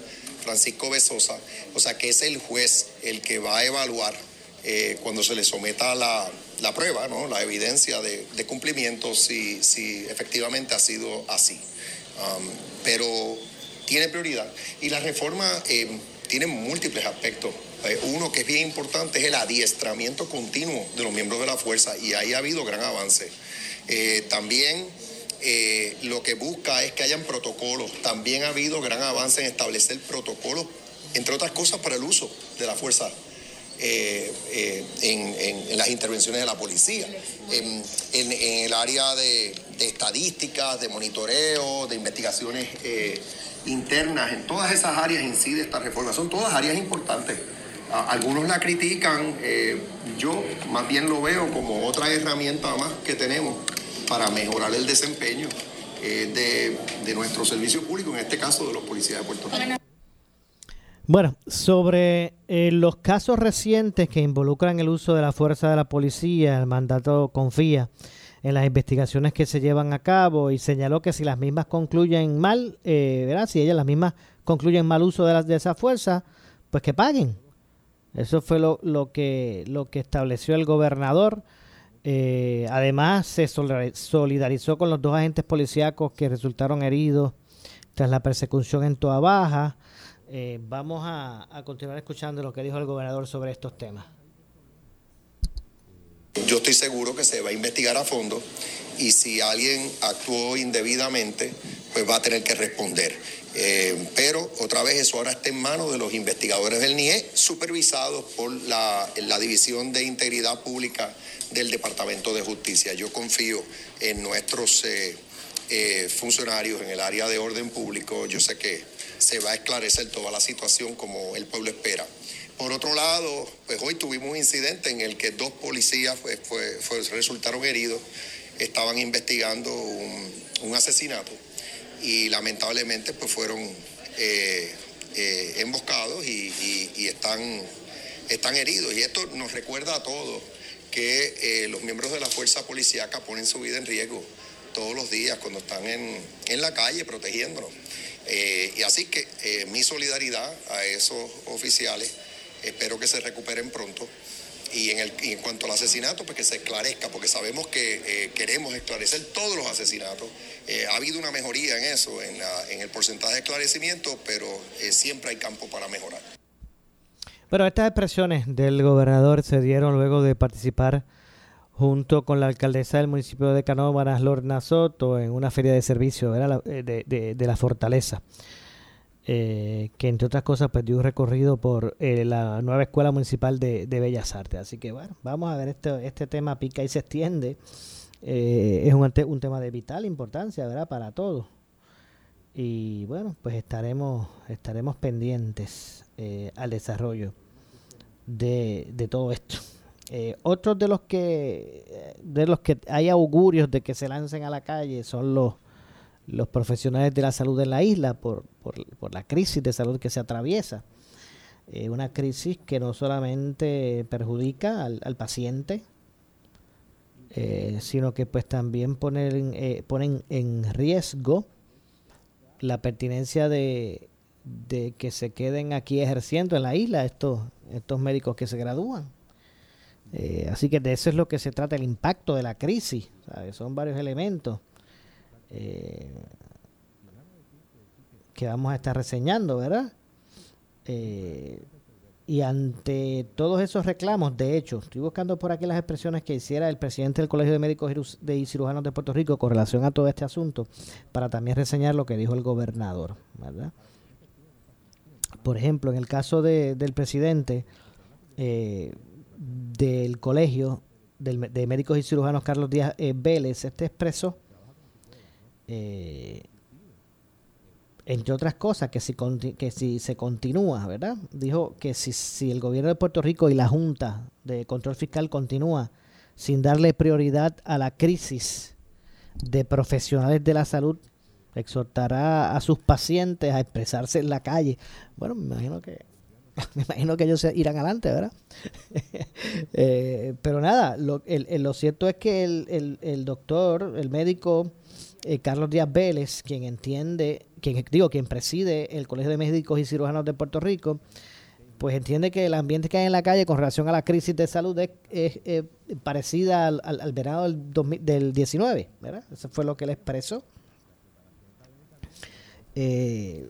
Francisco Besosa, o sea que es el juez el que va a evaluar cuando se le someta la, la prueba, ¿no? la evidencia de, cumplimiento, si, si, efectivamente ha sido así. Um, pero tiene prioridad. Y la reforma tiene múltiples aspectos. uno que es bien importante es el adiestramiento continuo de los miembros de la fuerza y ahí ha habido gran avance. Eh, también eh, lo que busca es que hayan protocolos. También ha habido gran avance en establecer protocolos, entre otras cosas, para el uso de la fuerza eh, en, las intervenciones de la policía, en, el área de, estadísticas, de monitoreo, de investigaciones internas, en todas esas áreas incide esta reforma. Son todas áreas importantes. algunos la critican, yo más bien lo veo como otra herramienta más que tenemos para mejorar el desempeño eh, de, nuestro servicio público, en este caso de los policías de Puerto Rico. Bueno, sobre eh, los casos recientes que involucran el uso de la fuerza de la policía, el mandato confía en las investigaciones que se llevan a cabo y señaló que si las mismas concluyen mal, eh, ¿verdad? si ellas las mismas concluyen mal uso de, las, de esa fuerza, pues que paguen. Eso fue lo, lo, que, lo que estableció el gobernador. Eh, además, se solidarizó con los dos agentes policíacos que resultaron heridos tras la persecución en Toa Baja. Eh, vamos a, continuar escuchando lo que dijo el gobernador sobre estos temas. Yo estoy seguro que se va a investigar a fondo y si alguien actuó indebidamente, pues va a tener que responder. Eh, pero otra vez eso ahora está en manos de los investigadores del NIE, supervisados por la, División de Integridad Pública del Departamento de Justicia. Yo confío en nuestros eh, eh, funcionarios en el área de orden público. Yo sé que se va a esclarecer toda la situación como el pueblo espera. Por otro lado, pues hoy tuvimos un incidente en el que dos policías pues, resultaron heridos, estaban investigando un, asesinato y lamentablemente pues fueron eh, emboscados y, están, están heridos. Y esto nos recuerda a todos que eh, los miembros de la fuerza policíaca ponen su vida en riesgo todos los días cuando están en, la calle protegiéndonos. Eh, y así que eh, mi solidaridad a esos oficiales, espero que se recuperen pronto. Y en, el, en cuanto al asesinato, pues que se esclarezca, porque sabemos que queremos esclarecer todos los asesinatos. ha habido una mejoría en eso, en, en el porcentaje de esclarecimiento, pero siempre hay campo para mejorar. Bueno, estas expresiones del gobernador se dieron luego de participar junto con la alcaldesa del municipio de Canóvanas, Lorna Soto, en una feria de servicio eh, de, la fortaleza, eh, que entre otras cosas pues, dio un recorrido por eh, la nueva escuela municipal de, Bellas Artes. Así que bueno, vamos a ver, este, este tema pica y se extiende. es un, un tema de vital importancia ¿verdad? para todos. Y bueno, pues estaremos, estaremos pendientes eh, al desarrollo de, de todo esto. Eh, otros de los que de los que hay augurios de que se lancen a la calle son los los profesionales de la salud en la isla por, por, la crisis de salud que se atraviesa. Eh, una crisis que no solamente perjudica al, al paciente, sino que pues también ponen, ponen en riesgo la pertinencia de de que se queden aquí ejerciendo en la isla estos, estos médicos que se gradúan. Eh, así que de eso es lo que se trata, el impacto de la crisis. Son varios elementos eh, que vamos a estar reseñando, ¿verdad? Eh, y ante todos esos reclamos, de hecho, estoy buscando por aquí las expresiones que hiciera el presidente del Colegio de Médicos y Cirujanos de Puerto Rico con relación a todo este asunto, para también reseñar lo que dijo el gobernador, ¿verdad? Por ejemplo, en el caso del presidente eh, del colegio de médicos y cirujanos Carlos Díaz eh, Vélez, este expresó, eh, entre otras cosas, que si, que si se continúa, ¿verdad? Dijo que si, si el gobierno de Puerto Rico y la Junta de Control Fiscal continúa sin darle prioridad a la crisis de profesionales de la salud exhortará a sus pacientes a expresarse en la calle. Bueno, me imagino que *laughs* me imagino que ellos irán adelante, ¿verdad? *laughs* Eh, pero nada, lo, lo, cierto es que el, el, doctor, el médico eh, Carlos Díaz Vélez, quien entiende, quien digo, quien preside el Colegio de Médicos y Cirujanos de Puerto Rico, pues entiende que el ambiente que hay en la calle con relación a la crisis de salud es, parecida al, verano del, del 19, ¿verdad? Eso fue lo que él expresó. Eh,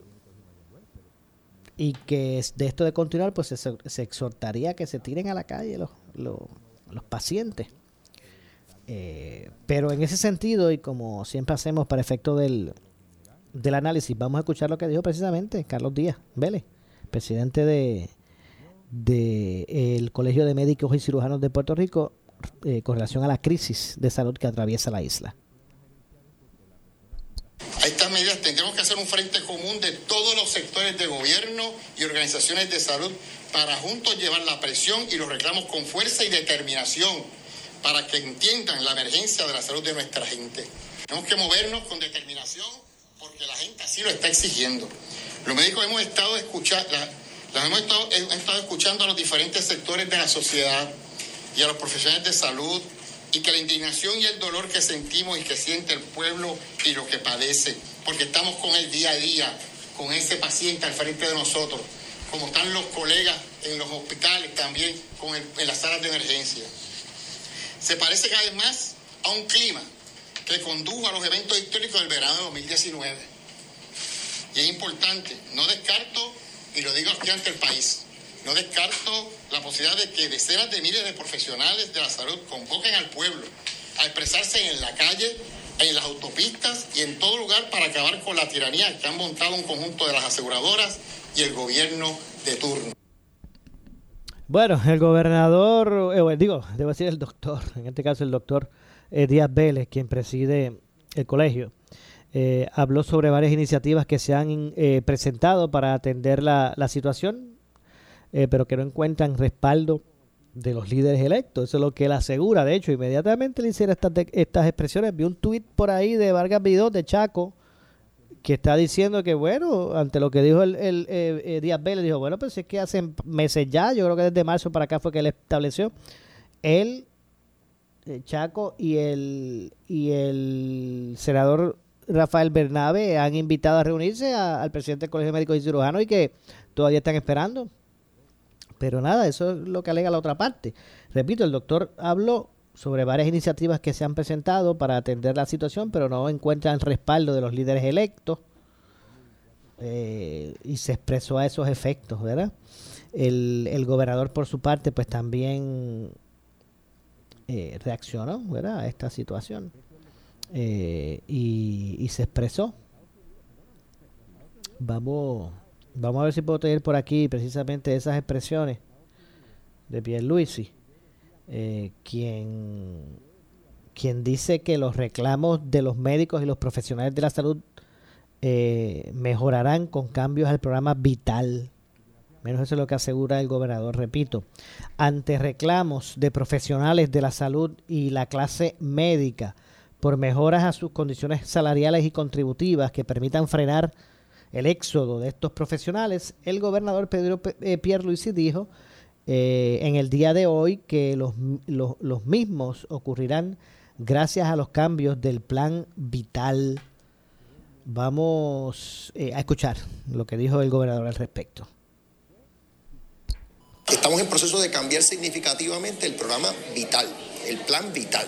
y que de esto de continuar, pues se, exhortaría que se tiren a la calle los, pacientes. Eh, pero en ese sentido, y como siempre hacemos para efecto del, del análisis, vamos a escuchar lo que dijo precisamente Carlos Díaz Vélez, presidente de, de el Colegio de Médicos y Cirujanos de Puerto Rico, eh, con relación a la crisis de salud que atraviesa la isla. A estas medidas tendremos que hacer un frente común de todos los sectores de gobierno y organizaciones de salud para juntos llevar la presión y los reclamos con fuerza y determinación para que entiendan la emergencia de la salud de nuestra gente. Tenemos que movernos con determinación porque la gente así lo está exigiendo. Los médicos hemos estado, escuchando, hemos estado, hemos estado escuchando a los diferentes sectores de la sociedad y a los profesionales de salud y que la indignación y el dolor que sentimos y que siente el pueblo y lo que padece, porque estamos con el día a día, con ese paciente al frente de nosotros, como están los colegas en los hospitales también, con en las salas de emergencia. Se parece cada vez más a un clima que condujo a los eventos históricos del verano de 2019. Y es importante, no descarto, y lo digo aquí ante el país, no descarto la posibilidad de que decenas de miles de profesionales de la salud convoquen al pueblo a expresarse en la calle, en las autopistas y en todo lugar para acabar con la tiranía que han montado un conjunto de las aseguradoras y el gobierno de turno. Bueno, el gobernador, eh, digo, debo decir el doctor, en este caso el doctor eh, Díaz Vélez, quien preside el colegio, eh, habló sobre varias iniciativas que se han presentado para atender la, situación eh, pero que no encuentran respaldo de los líderes electos. Eso es lo que él asegura. De hecho, inmediatamente le hiciera estas, estas expresiones. Vi un tuit por ahí de Vargas Vidó, de Chaco, que está diciendo que, bueno, ante lo que dijo el, el, eh, eh, Díaz Vélez, dijo, bueno, pues es que hace meses ya, yo creo que desde marzo para acá fue que él estableció, él, Chaco y el, y el senador Rafael Bernabe han invitado a reunirse al presidente del Colegio Médico y Cirujano y que todavía están esperando pero nada, eso es lo que alega la otra parte. Repito, el doctor habló sobre varias iniciativas que se han presentado para atender la situación, pero no encuentran respaldo de los líderes electos. Eh, y se expresó a esos efectos, ¿verdad? El, el gobernador, por su parte, pues también eh, reaccionó, ¿verdad? A esta situación. Eh, y, y se expresó. Vamos Vamos a ver si puedo tener por aquí precisamente esas expresiones de Pierluisi, eh, quien, dice que los reclamos de los médicos y los profesionales de la salud eh, mejorarán con cambios al programa Vital. Menos eso es lo que asegura el gobernador. Repito, ante reclamos de profesionales de la salud y la clase médica por mejoras a sus condiciones salariales y contributivas que permitan frenar el éxodo de estos profesionales, el gobernador Pedro eh, Pierluisi dijo eh, en el día de hoy que los, los, mismos ocurrirán gracias a los cambios del plan vital. Vamos eh, a escuchar lo que dijo el gobernador al respecto. Estamos en proceso de cambiar significativamente el programa vital, el plan vital,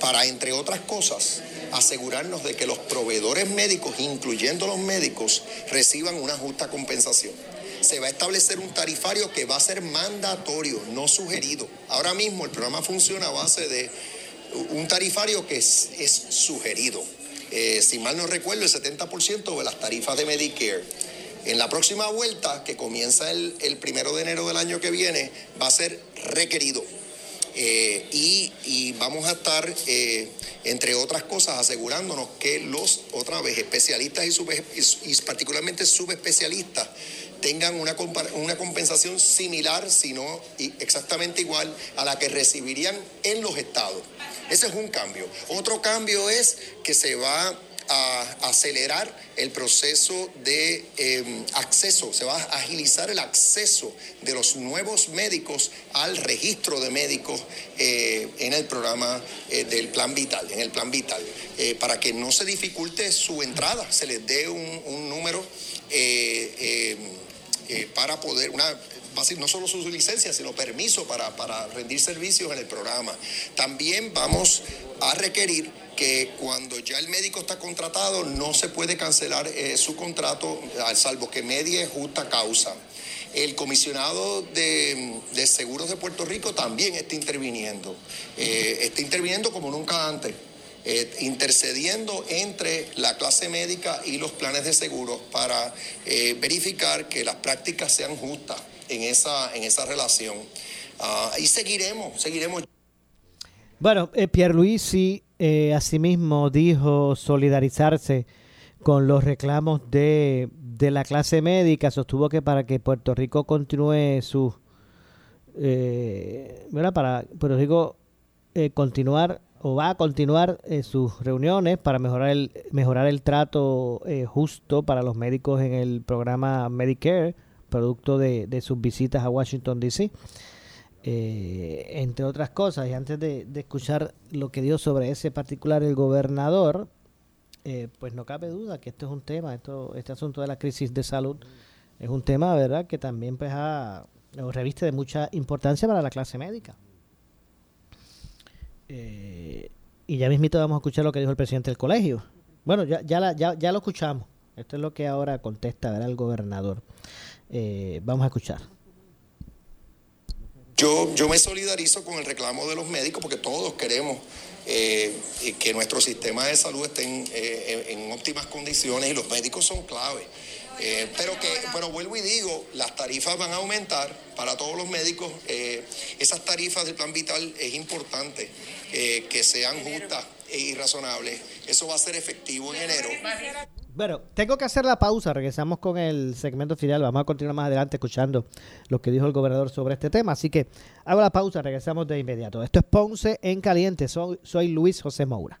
para, entre otras cosas, asegurarnos de que los proveedores médicos, incluyendo los médicos, reciban una justa compensación. Se va a establecer un tarifario que va a ser mandatorio, no sugerido. Ahora mismo el programa funciona a base de un tarifario que es, sugerido. Eh, si mal no recuerdo, el 70% de las tarifas de Medicare. En la próxima vuelta, que comienza el, primero de enero del año que viene, va a ser requerido. Eh, y, vamos a estar, eh, entre otras cosas, asegurándonos que los, otra vez, especialistas y, y particularmente subespecialistas tengan una, una compensación similar, si no exactamente igual, a la que recibirían en los estados. Ese es un cambio. Otro cambio es que se va a acelerar el proceso de eh, acceso, se va a agilizar el acceso de los nuevos médicos al registro de médicos eh, en el programa eh, del Plan Vital, en el Plan Vital, eh, para que no se dificulte su entrada, se les dé un, un número eh, para poder, una, no solo su licencia, sino permiso para, para rendir servicios en el programa. También vamos a requerir que cuando ya el médico está contratado no se puede cancelar eh, su contrato, al salvo que medie justa causa. El comisionado de, de seguros de Puerto Rico también está interviniendo. Eh, está interviniendo como nunca antes. Eh, intercediendo entre la clase médica y los planes de seguro para eh, verificar que las prácticas sean justas en esa, en esa relación. Ah, y seguiremos, seguiremos. Bueno, eh, Pierluisi eh, asimismo dijo solidarizarse con los reclamos de, de la clase médica. Sostuvo que para que Puerto Rico continúe su... Eh. Para Puerto Rico continuar o va a continuar eh, sus reuniones para mejorar el, mejorar el trato eh, justo para los médicos en el programa Medicare, producto de, sus visitas a Washington, D.C eh, entre otras cosas. Y antes de, escuchar lo que dio sobre ese particular el gobernador, eh, pues no cabe duda que esto es un tema, esto, este asunto de la crisis de salud es un tema, ¿verdad?, que también pues reviste de mucha importancia para la clase médica. Eh, y ya mismito vamos a escuchar lo que dijo el presidente del colegio. Bueno, ya, ya, la- ya, ya lo escuchamos. Esto es lo que ahora contesta ¿verdad? el gobernador. Eh, vamos a escuchar. Yo, yo me solidarizo con el reclamo de los médicos porque todos queremos eh, que nuestro sistema de salud esté en, eh, en- en óptimas condiciones y los médicos son clave. Eh, pero que, pero vuelvo y digo, las tarifas van a aumentar para todos los médicos. eh, esas tarifas del plan vital es importante eh, que sean justas y razonables. Eso va a ser efectivo en enero. Bueno, tengo que hacer la pausa. Regresamos con el segmento final. Vamos a continuar más adelante escuchando lo que dijo el gobernador sobre este tema. Así que hago la pausa. Regresamos de inmediato. Esto es Ponce en Caliente. Soy, soy Luis José Moura.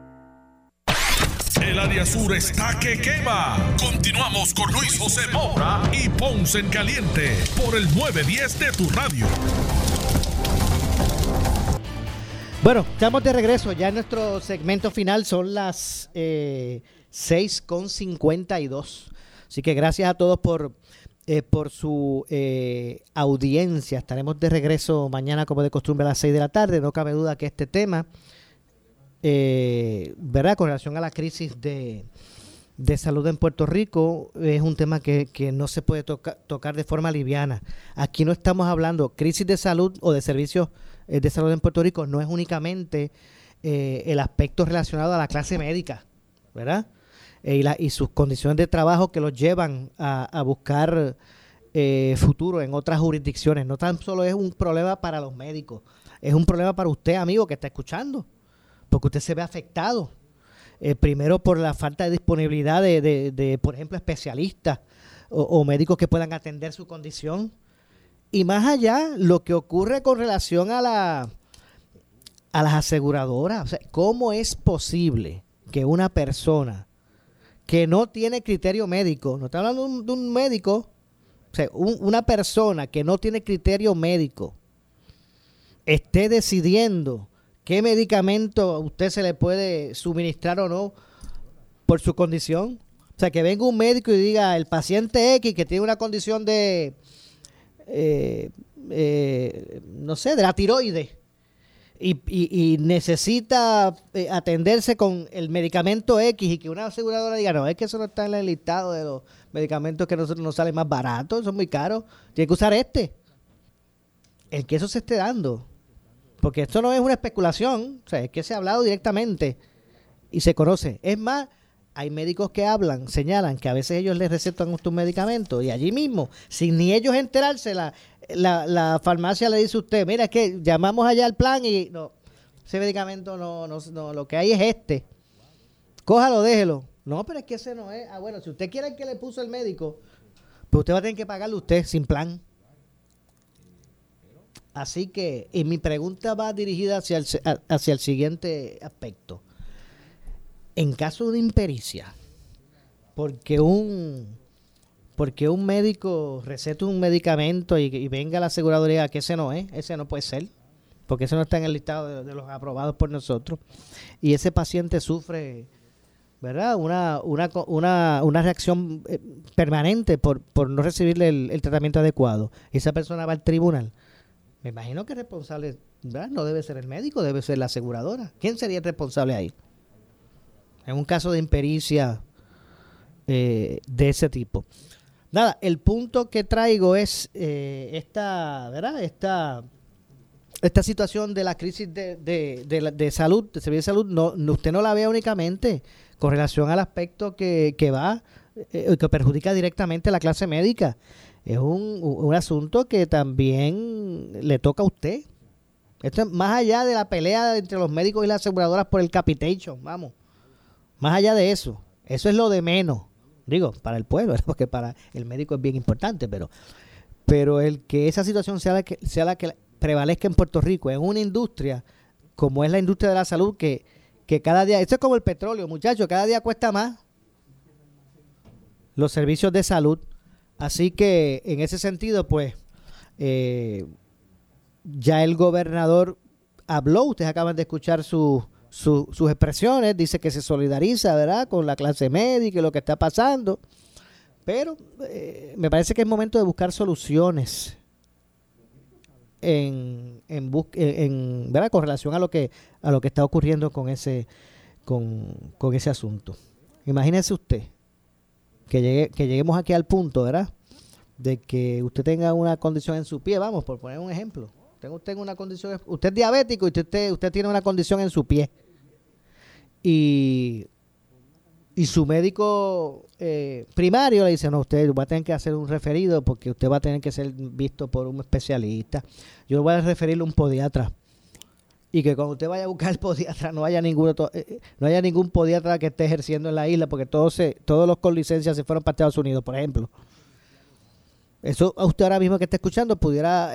El área sur está que quema. Continuamos con Luis José Moura y Ponce en Caliente por el 910 de tu radio. Bueno, estamos de regreso. Ya en nuestro segmento final son las eh, 6.52. Así que gracias a todos por, eh, por su eh, audiencia. Estaremos de regreso mañana como de costumbre a las 6 de la tarde. No cabe duda que este tema, eh, ¿verdad? Con relación a la crisis de, de salud en Puerto Rico, es un tema que, que no se puede toca- tocar de forma liviana. Aquí no estamos hablando crisis de salud o de servicios eh, de salud en Puerto Rico, no es únicamente eh, el aspecto relacionado a la clase médica, ¿verdad? Eh, y, la- y sus condiciones de trabajo que los llevan a, a buscar eh, futuro en otras jurisdicciones. No tan solo es un problema para los médicos, es un problema para usted, amigo, que está escuchando, porque usted se ve afectado. Eh, primero por la falta de disponibilidad de, por ejemplo, especialistas o, médicos que puedan atender su condición. Y más allá, lo que ocurre con relación a la a las aseguradoras. ¿cómo es posible que una persona que no tiene criterio médico, no está hablando de un, de un médico o sea, una persona que no tiene criterio médico esté decidiendo qué medicamento a usted se le puede suministrar o no por su condición. O sea, que venga un médico y diga, el paciente X que tiene una condición de, eh, eh, no sé, de la tiroides y, necesita eh, atenderse con el medicamento X y que una aseguradora diga, no, es que eso no está en el listado de los medicamentos que nosotros nos salen más baratos, son muy caros, tiene que usar este. El que eso se esté dando. Porque esto no es una especulación, o sea, es que se ha hablado directamente y se conoce. Es más, hay médicos que hablan, señalan que a veces ellos les recetan un medicamento y allí mismo, sin ni ellos enterarse, la, farmacia le dice a usted, mira, es que llamamos allá al plan y no, ese medicamento no, no, no, lo que hay es este. Cójalo, déjelo. No, pero es que ese no es. Ah, bueno, si usted quiere el que le puso el médico, pues usted va a tener que pagarle usted sin plan. Así que, y mi pregunta va dirigida hacia el, hacia el siguiente aspecto. En caso de impericia, porque un porque un médico receta un medicamento y, venga la aseguraduría que ese no es, ese no puede ser, porque ese no está en el listado de, los aprobados por nosotros, y ese paciente sufre, ¿verdad? Una, una, una, una reacción eh, permanente por, por no recibirle el, tratamiento adecuado. Y esa persona va al tribunal. Me imagino que responsable ¿verdad? no debe ser el médico, debe ser la aseguradora. ¿Quién sería el responsable ahí? En un caso de impericia eh, de ese tipo. Nada, el punto que traigo es eh, esta, ¿verdad? Esta, esta situación de la crisis de, de, de, salud, de servicio de salud, no, usted no la vea únicamente con relación al aspecto que, que va, eh, que perjudica directamente a la clase médica. Es un, un asunto que también le toca a usted. Esto es más allá de la pelea entre los médicos y las aseguradoras por el capitation, vamos. Más allá de eso, eso es lo de menos. Digo, para el pueblo, *laughs* porque para el médico es bien importante, pero, pero el que esa situación sea la que, sea la que prevalezca en Puerto Rico, en una industria como es la industria de la salud, que, que cada día, esto es como el petróleo, muchachos, cada día cuesta más los servicios de salud. Así que en ese sentido, pues, eh, ya el gobernador habló, ustedes acaban de escuchar su, sus expresiones, dice que se solidariza, ¿verdad?, con la clase médica y lo que está pasando. Pero eh, me parece que es momento de buscar soluciones en, en, en, ¿verdad? con relación a lo que a lo que está ocurriendo con ese con, con ese asunto. Imagínese usted que llegue, que lleguemos aquí al punto, ¿verdad? De que usted tenga una condición en su pie, vamos, por poner un ejemplo. Usted, una condición, usted es diabético y usted, usted tiene una condición en su pie y, y su médico eh, primario le dice, no, usted va a tener que hacer un referido porque usted va a tener que ser visto por un especialista. Yo voy a referirle a un podiatra. Y que cuando usted vaya a buscar el podiatra no haya ninguno eh, eh, no haya ningún podiatra que esté ejerciendo en la isla porque todos se, todos los con licencia se fueron para Estados Unidos, por ejemplo. Eso a usted ahora mismo que está escuchando pudiera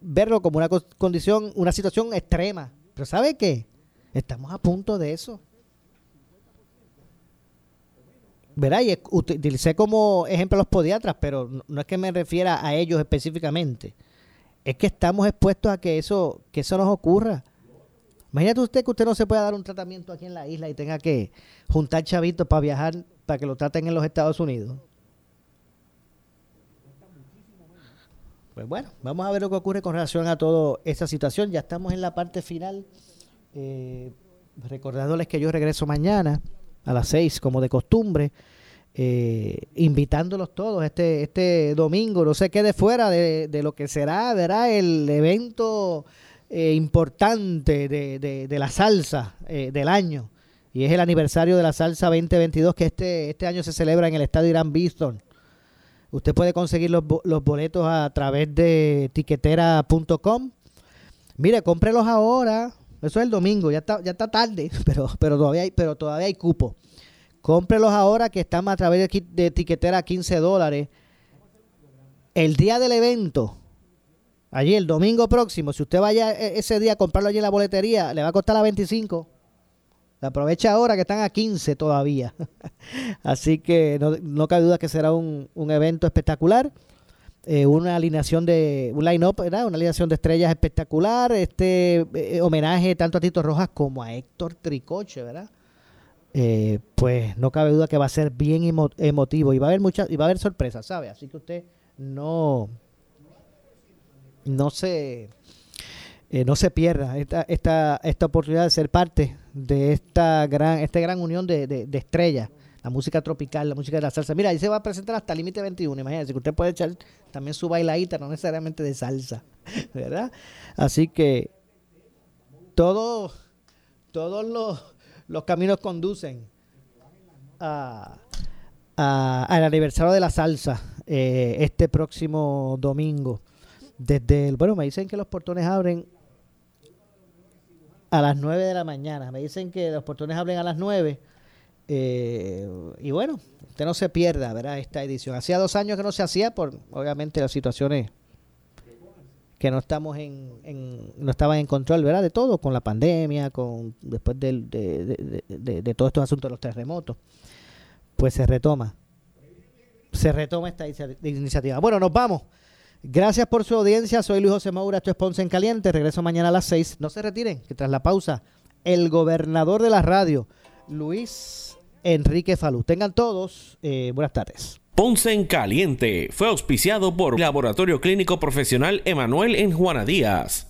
verlo como una condición, una situación extrema. Pero ¿sabe qué? Estamos a punto de eso. ¿Verdad? Y utilicé como ejemplo los podiatras, pero no, es que me refiera a ellos específicamente. Es que estamos expuestos a que eso, que eso nos ocurra. Imagínate usted que usted no se pueda dar un tratamiento aquí en la isla y tenga que juntar chavitos para viajar, para que lo traten en los Estados Unidos. Pues bueno, vamos a ver lo que ocurre con relación a toda esa situación. Ya estamos en la parte final eh, recordándoles que yo regreso mañana a las 6 como de costumbre. Eh, invitándolos todos este este domingo, no se quede fuera de, lo que será verá el evento eh, importante de, de, la salsa eh, del año y es el aniversario de la salsa 2022 que este, este año se celebra en el estadio Irán Boston. Usted puede conseguir los, los boletos a través de tiquetera.com. Mire, cómprelos ahora, eso es el domingo, ya está, ya está tarde, *laughs* pero, pero, todavía hay, pero todavía hay cupo. Cómprelos ahora que están a través de, de etiquetera a 15 dólares. El día del evento, allí el domingo próximo, si usted vaya e, ese día a comprarlo allí en la boletería, le va a costar a 25. Aprovecha ahora que están a 15 todavía. *laughs* Así que no, no cabe duda que será un, un evento espectacular. eh, una alineación de un line-up, una alineación de estrellas espectacular, este eh, homenaje tanto a Tito Rojas como a Héctor Tricoche, ¿verdad? Eh, pues no cabe duda que va a ser bien emotivo y va a haber muchas y va a haber sorpresas, ¿sabe? Así que usted no no se no se pierda esta, esta, esta oportunidad de ser parte de esta gran, esta gran unión de, de estrellas la música tropical, la música de la salsa. Mira, ahí se va a presentar hasta Límite 21, imagínense que usted puede echar también su bailadita, no necesariamente de salsa, *laughs* ¿verdad? Así que todo, todos los, caminos conducen a, al aniversario de la salsa eh, este próximo domingo. Desde el, bueno, me dicen que los portones abren a las 9 de la mañana. Me dicen que los portones abren a las 9 eh, y bueno, usted no se pierda, ¿verdad? Esta edición. Hacía dos años que no se hacía por, obviamente, las situaciones que no estamos en, no estaban en control, ¿verdad? De todo, con la pandemia, con después de, de, todos estos asuntos de los terremotos, pues se retoma, se retoma esta iniciativa. Bueno, nos vamos. Gracias por su audiencia. Soy Luis José esto es Ponce en Caliente. Regreso mañana a las seis. No se retiren, que tras la pausa, el gobernador de la radio, Luis Enrique Falú. Tengan todos eh, buenas tardes. Ponce en Caliente fue auspiciado por Laboratorio Clínico Profesional Emanuel en Juana Díaz.